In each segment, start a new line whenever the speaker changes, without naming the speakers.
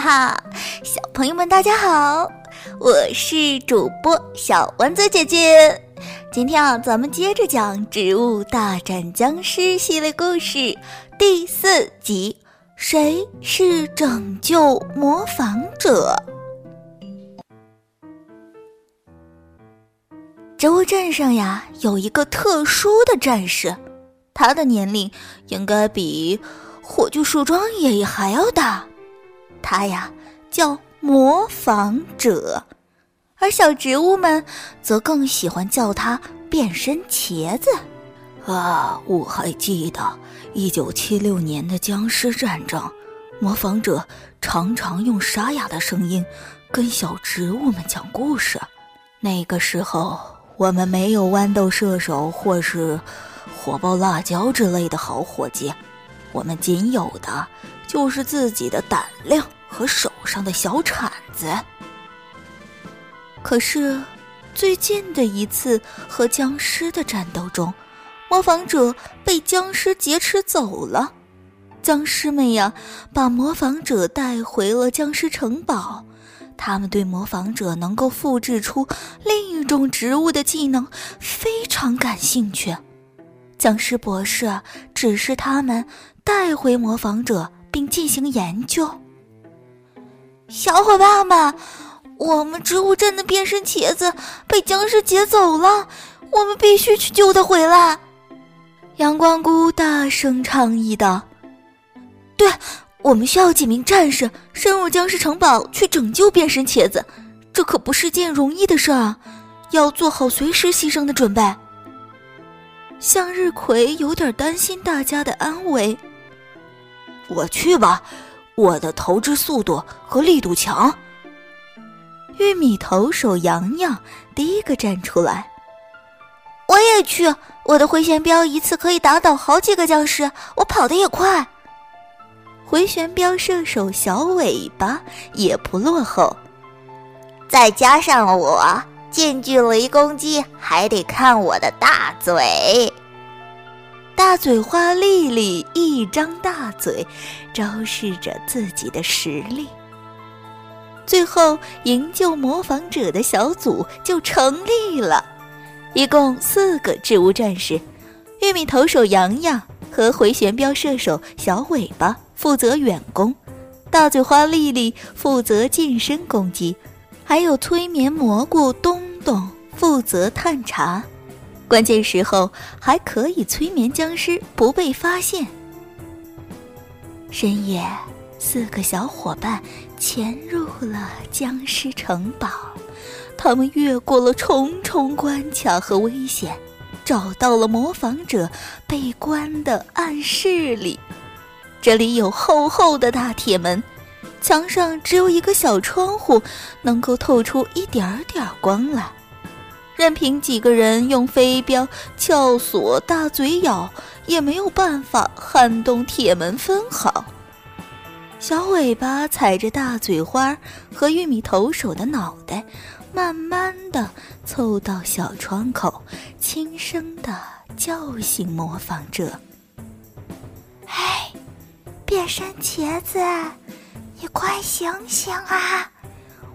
哈哈，小朋友们大家好，我是主播小丸子姐姐。今天啊，咱们接着讲《植物大战僵尸》系列故事第四集：谁是拯救模仿者？植物镇上呀，有一个特殊的战士，他的年龄应该比火炬树桩爷爷还要大。他呀叫模仿者，而小植物们则更喜欢叫他变身茄子。
啊，我还记得一九七六年的僵尸战争，模仿者常常用沙哑的声音跟小植物们讲故事。那个时候，我们没有豌豆射手或是火爆辣椒之类的好伙计，我们仅有的就是自己的胆量。和手上的小铲子。
可是，最近的一次和僵尸的战斗中，模仿者被僵尸劫持走了。僵尸们呀，把模仿者带回了僵尸城堡。他们对模仿者能够复制出另一种植物的技能非常感兴趣。僵尸博士指示他们带回模仿者，并进行研究。小伙伴们，我们植物镇的变身茄子被僵尸劫走了，我们必须去救他回来。阳光菇大声倡议道：“对，我们需要几名战士深入僵尸城堡去拯救变身茄子，这可不是件容易的事儿，要做好随时牺牲的准备。”向日葵有点担心大家的安危。
我去吧。我的投掷速度和力度强。
玉米投手洋洋第一个站出来。我也去，我的回旋镖一次可以打倒好几个僵尸，我跑得也快。回旋镖射手小尾巴也不落后。
再加上我近距离攻击，还得看我的大嘴。
大嘴花丽丽一张大嘴，昭示着自己的实力。最后，营救模仿者的小组就成立了，一共四个植物战士：玉米投手洋洋和回旋镖射手小尾巴负责远攻，大嘴花丽丽负责近身攻击，还有催眠蘑菇东东负责探查。关键时候还可以催眠僵尸不被发现。深夜，四个小伙伴潜入了僵尸城堡，他们越过了重重关卡和危险，找到了模仿者被关的暗室里。这里有厚厚的大铁门，墙上只有一个小窗户，能够透出一点点光来。任凭几个人用飞镖撬锁、大嘴咬，也没有办法撼动铁门分毫。小尾巴踩着大嘴花和玉米投手的脑袋，慢慢的凑到小窗口，轻声的叫醒模仿者：“
哎，变身茄子，你快醒醒啊！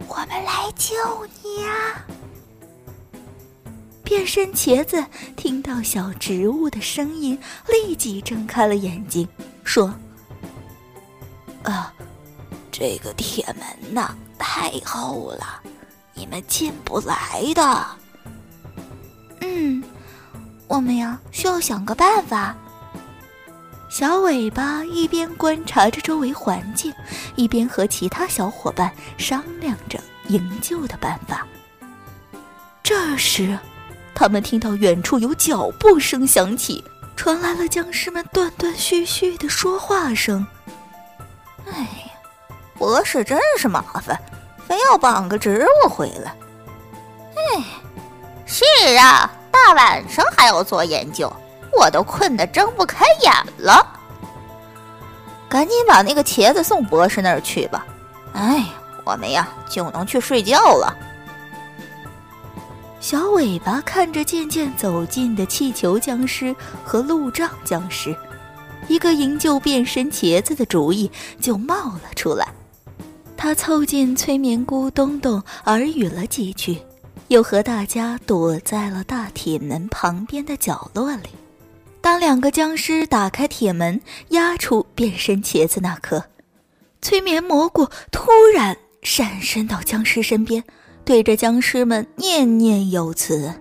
我们来救你啊！”
变身茄子听到小植物的声音，立即睁开了眼睛，说：“
啊，这个铁门呐太厚了，你们进不来的。”“
嗯，我们呀需要想个办法。”
小尾巴一边观察着周围环境，一边和其他小伙伴商量着营救的办法。这时。他们听到远处有脚步声响起，传来了僵尸们断断续续的说话声。
哎呀，博士真是麻烦，非要绑个植物回来。哎，是啊，大晚上还要做研究，我都困得睁不开眼了。赶紧把那个茄子送博士那儿去吧。哎，我们呀就能去睡觉了。
小尾巴看着渐渐走近的气球僵尸和路障僵尸，一个营救变身茄子的主意就冒了出来。他凑近催眠菇东东耳语了几句，又和大家躲在了大铁门旁边的角落里。当两个僵尸打开铁门，压出变身茄子那刻，催眠蘑菇突然闪身到僵尸身边，对着僵尸们念念有词：“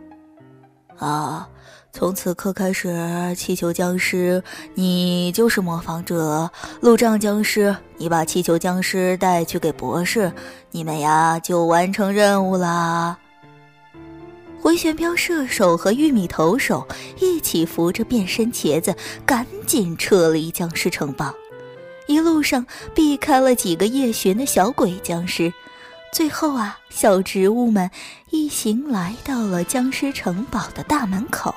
啊！”从此刻开始，气球僵尸，你就是模仿者；路障僵尸，你把气球僵尸带去给博士，你们呀就完成任务啦。回旋镖射手和玉米投手一起扶着变身茄子，赶紧撤离僵尸城堡。一路上避开了几个夜巡的小鬼僵尸，最后啊，小植物们一行来到了僵尸城堡的大门口。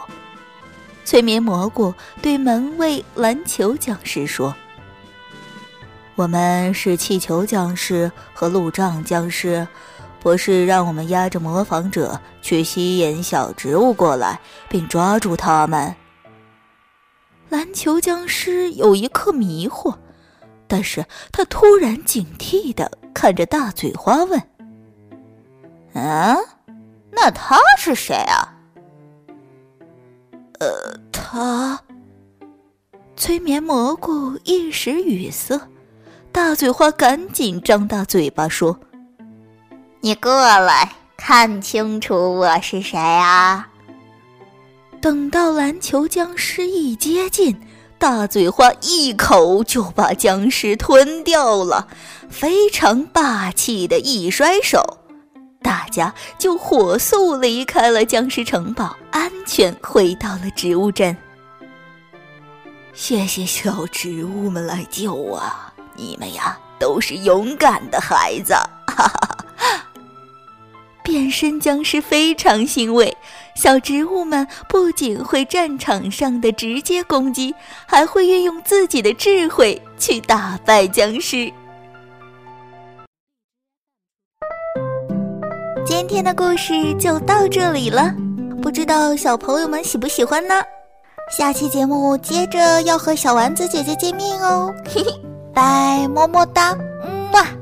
催眠蘑菇对门卫篮球僵尸说：“我们是气球僵尸和路障僵尸，博士让我们压着模仿者去吸引小植物过来，并抓住他们。”篮球僵尸有一刻迷惑，但是他突然警惕的看着大嘴花问：“
嗯，那他是谁啊？”
呃，他催眠蘑菇一时语塞，大嘴花赶紧张大嘴巴说：“
你过来看清楚我是谁啊！”
等到篮球僵尸一接近，大嘴花一口就把僵尸吞掉了，非常霸气的一甩手。大家就火速离开了僵尸城堡，安全回到了植物镇。谢谢小植物们来救我，你们呀都是勇敢的孩子！哈哈哈！变身僵尸非常欣慰，小植物们不仅会战场上的直接攻击，还会运用自己的智慧去打败僵尸。今天的故事就到这里了，不知道小朋友们喜不喜欢呢？下期节目接着要和小丸子姐姐见面哦，嘿嘿，拜，么么哒，么。